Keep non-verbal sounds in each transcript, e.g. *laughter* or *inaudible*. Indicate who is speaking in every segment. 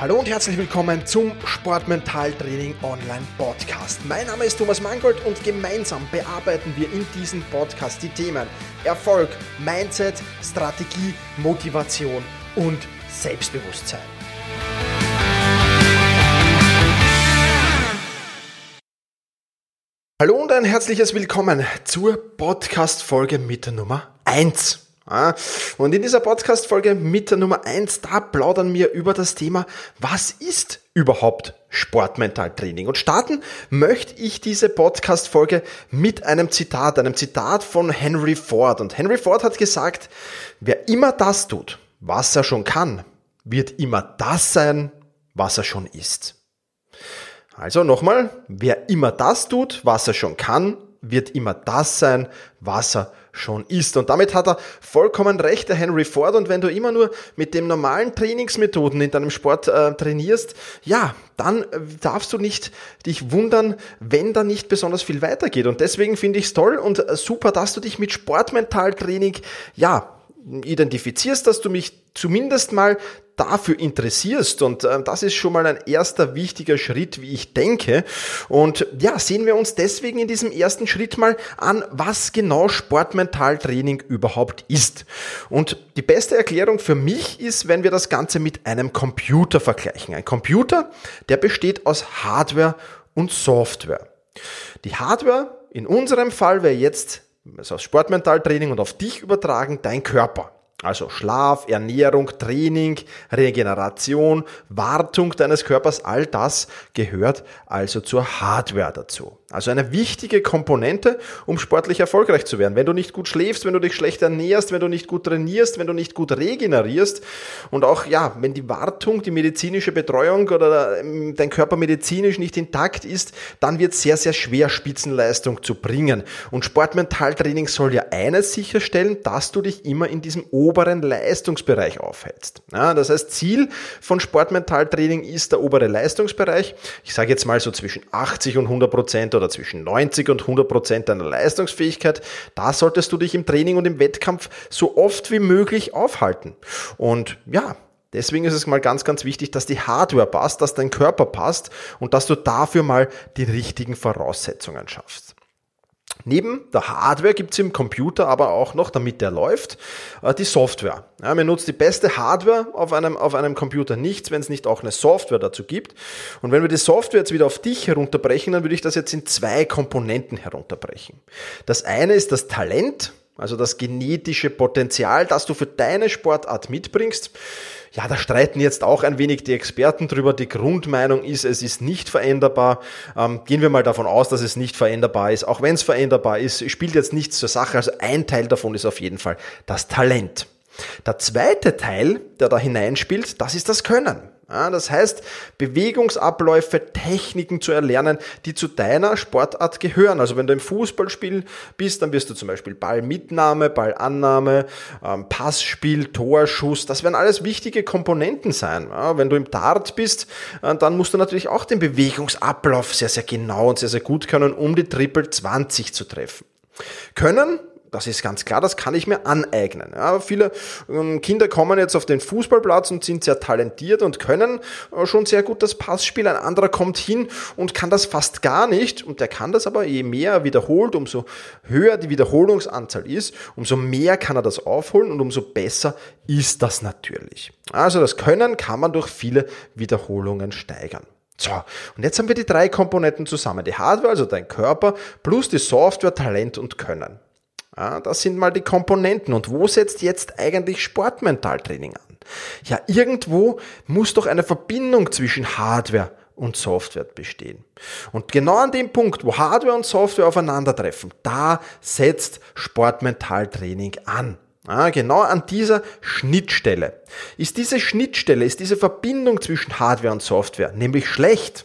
Speaker 1: Hallo und herzlich willkommen zum Sportmentaltraining Online Podcast. Mein Name ist Thomas Mangold und gemeinsam bearbeiten wir in diesem Podcast die Themen Erfolg, Mindset, Strategie, Motivation und Selbstbewusstsein. Hallo und ein herzliches Willkommen zur Podcast-Folge mit der Nummer 1. Und in dieser Podcast-Folge mit der Nummer 1, da plaudern wir über das Thema, was ist überhaupt Sportmentaltraining? Und starten möchte ich diese Podcast-Folge mit einem Zitat, einem Zitat von Henry Ford. Und Henry Ford hat gesagt, wer immer das tut, was er schon kann, wird immer das sein, was er schon ist. Also nochmal, wer immer das tut, was er schon kann, wird immer das sein, was er schon ist. Und damit hat er vollkommen recht, der Henry Ford. Und wenn du immer nur mit den normalen Trainingsmethoden in deinem Sport äh, trainierst, ja, dann äh, darfst du nicht dich wundern, wenn da nicht besonders viel weitergeht. Und deswegen finde ich es toll und äh, super, dass du dich mit Sportmentaltraining, ja, identifizierst, dass du mich zumindest mal dafür interessierst. Und äh, das ist schon mal ein erster wichtiger Schritt, wie ich denke. Und ja, sehen wir uns deswegen in diesem ersten Schritt mal an, was genau Sportmentaltraining überhaupt ist. Und die beste Erklärung für mich ist, wenn wir das Ganze mit einem Computer vergleichen. Ein Computer, der besteht aus Hardware und Software. Die Hardware in unserem Fall wäre jetzt also Sportmentaltraining und auf dich übertragen, dein Körper. Also Schlaf, Ernährung, Training, Regeneration, Wartung deines Körpers, all das gehört also zur Hardware dazu. Also eine wichtige Komponente, um sportlich erfolgreich zu werden. Wenn du nicht gut schläfst, wenn du dich schlecht ernährst, wenn du nicht gut trainierst, wenn du nicht gut regenerierst und auch, ja, wenn die Wartung, die medizinische Betreuung oder ähm, dein Körper medizinisch nicht intakt ist, dann wird es sehr, sehr schwer, Spitzenleistung zu bringen. Und Sportmentaltraining soll ja eines sicherstellen, dass du dich immer in diesem oberen Leistungsbereich aufhältst. Ja, das heißt, Ziel von Sportmentaltraining ist der obere Leistungsbereich. Ich sage jetzt mal so zwischen 80 und 100 Prozent oder zwischen 90 und 100 Prozent deiner Leistungsfähigkeit. Da solltest du dich im Training und im Wettkampf so oft wie möglich aufhalten. Und ja, Deswegen ist es mal ganz, ganz wichtig, dass die Hardware passt, dass dein Körper passt und dass du dafür mal die richtigen Voraussetzungen schaffst. Neben der Hardware gibt's im Computer aber auch noch, damit der läuft, äh, die Software. Ja, man nutzt die beste Hardware auf einem, auf einem Computer nichts, wenn es nicht auch eine Software dazu gibt. Und wenn wir die Software jetzt wieder auf dich herunterbrechen, dann würde ich das jetzt in zwei Komponenten herunterbrechen. Das eine ist das Talent, also das genetische Potenzial, das du für deine Sportart mitbringst. Ja, da streiten jetzt auch ein wenig die Experten drüber. Die Grundmeinung ist, es ist nicht veränderbar. Ähm, gehen wir mal davon aus, dass es nicht veränderbar ist. Auch wenn es veränderbar ist, spielt jetzt nichts zur Sache. Also ein Teil davon ist auf jeden Fall das Talent. Der zweite Teil, der da hineinspielt, das ist das Können. Ja, das heißt, Bewegungsabläufe, Techniken zu erlernen, die zu deiner Sportart gehören. Also wenn du im Fußballspiel bist, dann wirst du zum Beispiel Ballmitnahme, Ballannahme, ähm, Passspiel, Torschuss. Das werden alles wichtige Komponenten sein. Ja, wenn du im Dart bist, äh, dann musst du natürlich auch den Bewegungsablauf sehr, sehr genau und sehr, sehr gut können, um die Triple 20 zu treffen. Können das ist ganz klar, das kann ich mir aneignen. Ja, viele ähm, Kinder kommen jetzt auf den Fußballplatz und sind sehr talentiert und können äh, schon sehr gut das Passspiel. Ein anderer kommt hin und kann das fast gar nicht und der kann das aber, je mehr er wiederholt, umso höher die Wiederholungsanzahl ist, umso mehr kann er das aufholen und umso besser ist das natürlich. Also das Können kann man durch viele Wiederholungen steigern. So, und jetzt haben wir die drei Komponenten zusammen. Die Hardware, also dein Körper, plus die Software, Talent und Können. Ja, das sind mal die Komponenten. Und wo setzt jetzt eigentlich Sportmentaltraining an? Ja, irgendwo muss doch eine Verbindung zwischen Hardware und Software bestehen. Und genau an dem Punkt, wo Hardware und Software aufeinandertreffen, da setzt Sportmentaltraining an. Ja, genau an dieser Schnittstelle. Ist diese Schnittstelle, ist diese Verbindung zwischen Hardware und Software nämlich schlecht,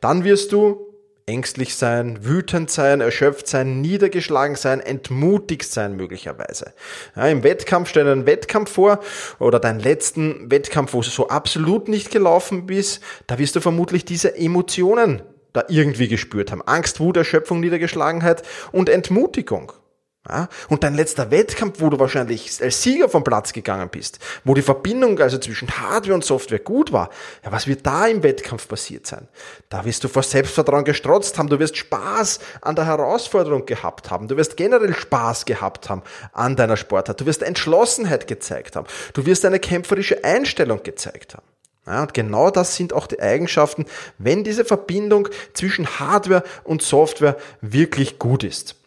Speaker 1: dann wirst du ängstlich sein, wütend sein, erschöpft sein, niedergeschlagen sein, entmutigt sein möglicherweise. Ja, Im Wettkampf stell dir einen Wettkampf vor oder deinen letzten Wettkampf, wo du so absolut nicht gelaufen bist, da wirst du vermutlich diese Emotionen da irgendwie gespürt haben. Angst, Wut, Erschöpfung, Niedergeschlagenheit und Entmutigung. Ja? Und dein letzter Wettkampf, wo du wahrscheinlich als Sieger vom Platz gegangen bist, wo die Verbindung also zwischen Hardware und Software gut war, ja, was wird da im Wettkampf passiert sein? Da wirst du vor Selbstvertrauen gestrotzt haben, du wirst Spaß an der Herausforderung gehabt haben, du wirst generell Spaß gehabt haben an deiner Sportart, du wirst Entschlossenheit gezeigt haben, du wirst eine kämpferische Einstellung gezeigt haben. Ja, und genau das sind auch die Eigenschaften, wenn diese Verbindung zwischen Hardware und Software wirklich gut ist.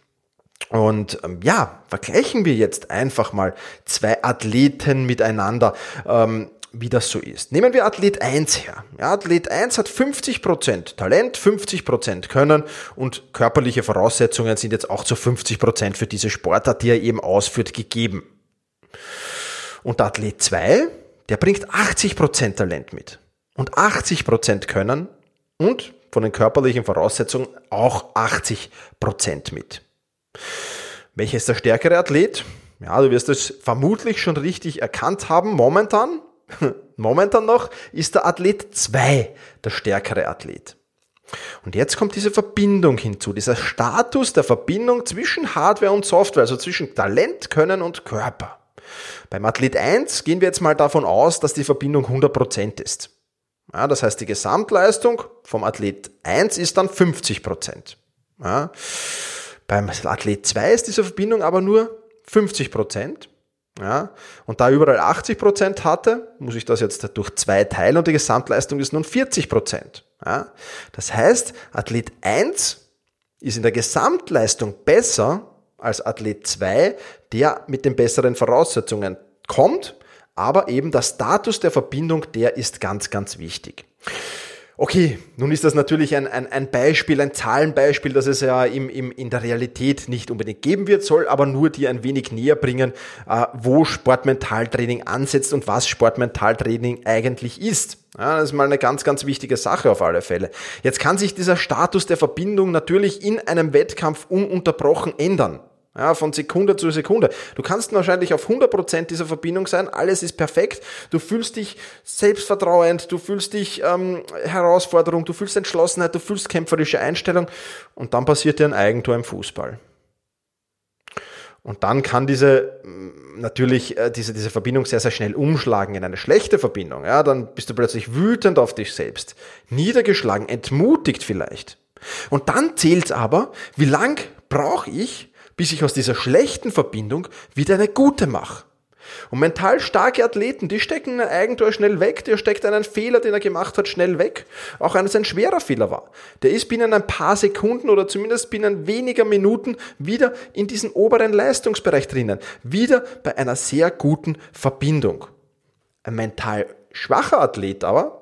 Speaker 1: Und ähm, ja, vergleichen wir jetzt einfach mal zwei Athleten miteinander, ähm, wie das so ist. Nehmen wir Athlet 1 her. Ja, Athlet 1 hat 50% Talent, 50% Können und körperliche Voraussetzungen sind jetzt auch zu 50% für diese Sportart, die er eben ausführt, gegeben. Und Athlet 2, der bringt 80% Talent mit und 80% Können und von den körperlichen Voraussetzungen auch 80% mit. Welcher ist der stärkere Athlet? Ja, du wirst es vermutlich schon richtig erkannt haben. Momentan, *laughs* momentan noch, ist der Athlet 2 der stärkere Athlet. Und jetzt kommt diese Verbindung hinzu, dieser Status der Verbindung zwischen Hardware und Software, also zwischen Talent, Können und Körper. Beim Athlet 1 gehen wir jetzt mal davon aus, dass die Verbindung 100% ist. Ja, das heißt, die Gesamtleistung vom Athlet 1 ist dann 50%. Ja. Beim Athlet 2 ist diese Verbindung aber nur 50 Prozent. Ja, und da überall 80 Prozent hatte, muss ich das jetzt durch zwei teilen und die Gesamtleistung ist nun 40 Prozent. Ja, das heißt, Athlet 1 ist in der Gesamtleistung besser als Athlet 2, der mit den besseren Voraussetzungen kommt, aber eben der Status der Verbindung, der ist ganz, ganz wichtig. Okay, nun ist das natürlich ein, ein, ein Beispiel, ein Zahlenbeispiel, das es ja im, im, in der Realität nicht unbedingt geben wird, soll aber nur dir ein wenig näher bringen, äh, wo Sportmentaltraining ansetzt und was Sportmentaltraining eigentlich ist. Ja, das ist mal eine ganz, ganz wichtige Sache auf alle Fälle. Jetzt kann sich dieser Status der Verbindung natürlich in einem Wettkampf ununterbrochen ändern. Ja, von Sekunde zu Sekunde. Du kannst wahrscheinlich auf 100% dieser Verbindung sein, alles ist perfekt, du fühlst dich selbstvertrauend, du fühlst dich ähm, Herausforderung, du fühlst Entschlossenheit, du fühlst kämpferische Einstellung und dann passiert dir ein Eigentor im Fußball. Und dann kann diese mm, natürlich äh, diese, diese Verbindung sehr, sehr schnell umschlagen in eine schlechte Verbindung. Ja, dann bist du plötzlich wütend auf dich selbst, niedergeschlagen, entmutigt vielleicht. Und dann zählt aber, wie lang brauche ich, bis ich aus dieser schlechten Verbindung wieder eine gute mache. Und mental starke Athleten, die stecken ein Eigentor schnell weg, der steckt einen Fehler, den er gemacht hat, schnell weg. Auch wenn es ein schwerer Fehler war. Der ist binnen ein paar Sekunden oder zumindest binnen weniger Minuten wieder in diesen oberen Leistungsbereich drinnen. Wieder bei einer sehr guten Verbindung. Ein mental schwacher Athlet aber,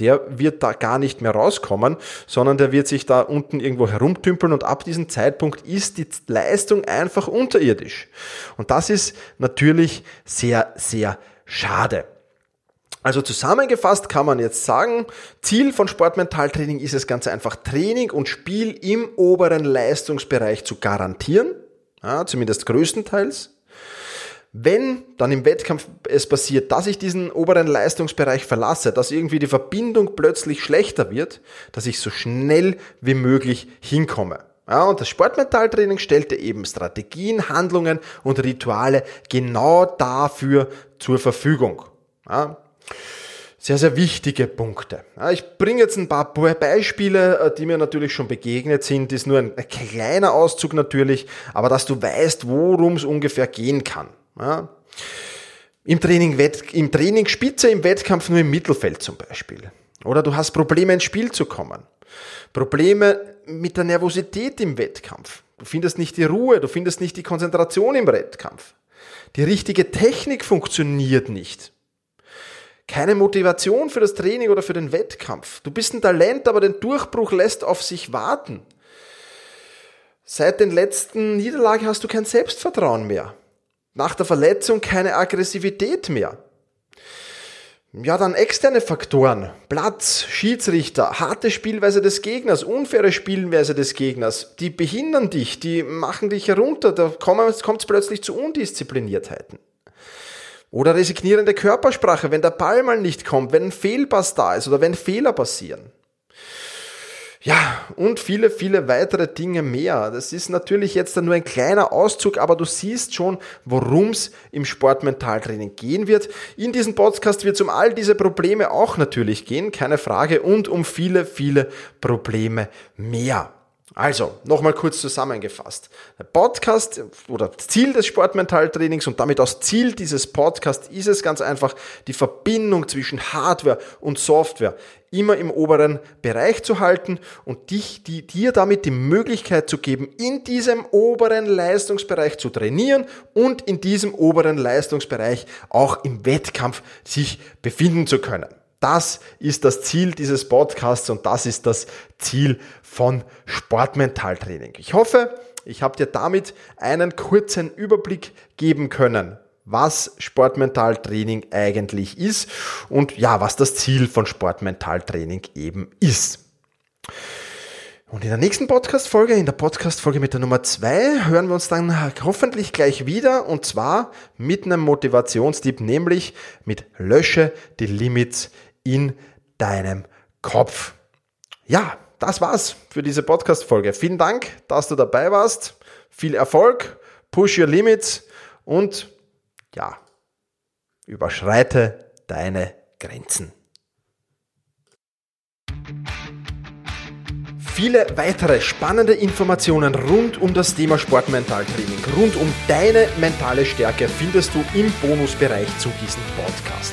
Speaker 1: der wird da gar nicht mehr rauskommen, sondern der wird sich da unten irgendwo herumtümpeln und ab diesem Zeitpunkt ist die Leistung einfach unterirdisch. Und das ist natürlich sehr, sehr schade. Also zusammengefasst kann man jetzt sagen, Ziel von Sportmentaltraining ist es ganz einfach, Training und Spiel im oberen Leistungsbereich zu garantieren, ja, zumindest größtenteils. Wenn dann im Wettkampf es passiert, dass ich diesen oberen Leistungsbereich verlasse, dass irgendwie die Verbindung plötzlich schlechter wird, dass ich so schnell wie möglich hinkomme. Ja, und das Sportmentaltraining stellte eben Strategien, Handlungen und Rituale genau dafür zur Verfügung. Ja, sehr, sehr wichtige Punkte. Ja, ich bringe jetzt ein paar Beispiele, äh, die mir natürlich schon begegnet sind. Das ist nur ein kleiner Auszug natürlich, aber dass du weißt, worum es ungefähr gehen kann. Ja. Im Training, Im Training Spitze, im Wettkampf nur im Mittelfeld zum Beispiel. Oder du hast Probleme ins Spiel zu kommen. Probleme mit der Nervosität im Wettkampf. Du findest nicht die Ruhe, du findest nicht die Konzentration im Wettkampf. Die richtige Technik funktioniert nicht. Keine Motivation für das Training oder für den Wettkampf. Du bist ein Talent, aber den Durchbruch lässt auf sich warten. Seit den letzten Niederlagen hast du kein Selbstvertrauen mehr. Nach der Verletzung keine Aggressivität mehr. Ja, dann externe Faktoren. Platz, Schiedsrichter, harte Spielweise des Gegners, unfaire Spielweise des Gegners. Die behindern dich, die machen dich herunter, da kommt es plötzlich zu Undiszipliniertheiten. Oder resignierende Körpersprache, wenn der Ball mal nicht kommt, wenn ein Fehlpass da ist oder wenn Fehler passieren. Ja, und viele, viele weitere Dinge mehr. Das ist natürlich jetzt nur ein kleiner Auszug, aber du siehst schon, worum es im Sportmentaltraining gehen wird. In diesem Podcast wird es um all diese Probleme auch natürlich gehen, keine Frage, und um viele, viele Probleme mehr. Also, nochmal kurz zusammengefasst. Der Podcast oder Ziel des Sportmentaltrainings und damit auch Ziel dieses Podcasts ist es ganz einfach, die Verbindung zwischen Hardware und Software immer im oberen Bereich zu halten und dich, die, dir damit die Möglichkeit zu geben, in diesem oberen Leistungsbereich zu trainieren und in diesem oberen Leistungsbereich auch im Wettkampf sich befinden zu können. Das ist das Ziel dieses Podcasts und das ist das Ziel von Sportmentaltraining. Ich hoffe, ich habe dir damit einen kurzen Überblick geben können, was Sportmentaltraining eigentlich ist und ja, was das Ziel von Sportmentaltraining eben ist. Und in der nächsten Podcast-Folge, in der Podcast-Folge mit der Nummer zwei, hören wir uns dann hoffentlich gleich wieder und zwar mit einem Motivationstipp, nämlich mit Lösche die Limits in deinem Kopf. Ja, das war's für diese Podcast-Folge. Vielen Dank, dass du dabei warst. Viel Erfolg, push your limits und ja, überschreite deine Grenzen. Viele weitere spannende Informationen rund um das Thema Sportmentaltraining, rund um deine mentale Stärke findest du im Bonusbereich zu diesem Podcast.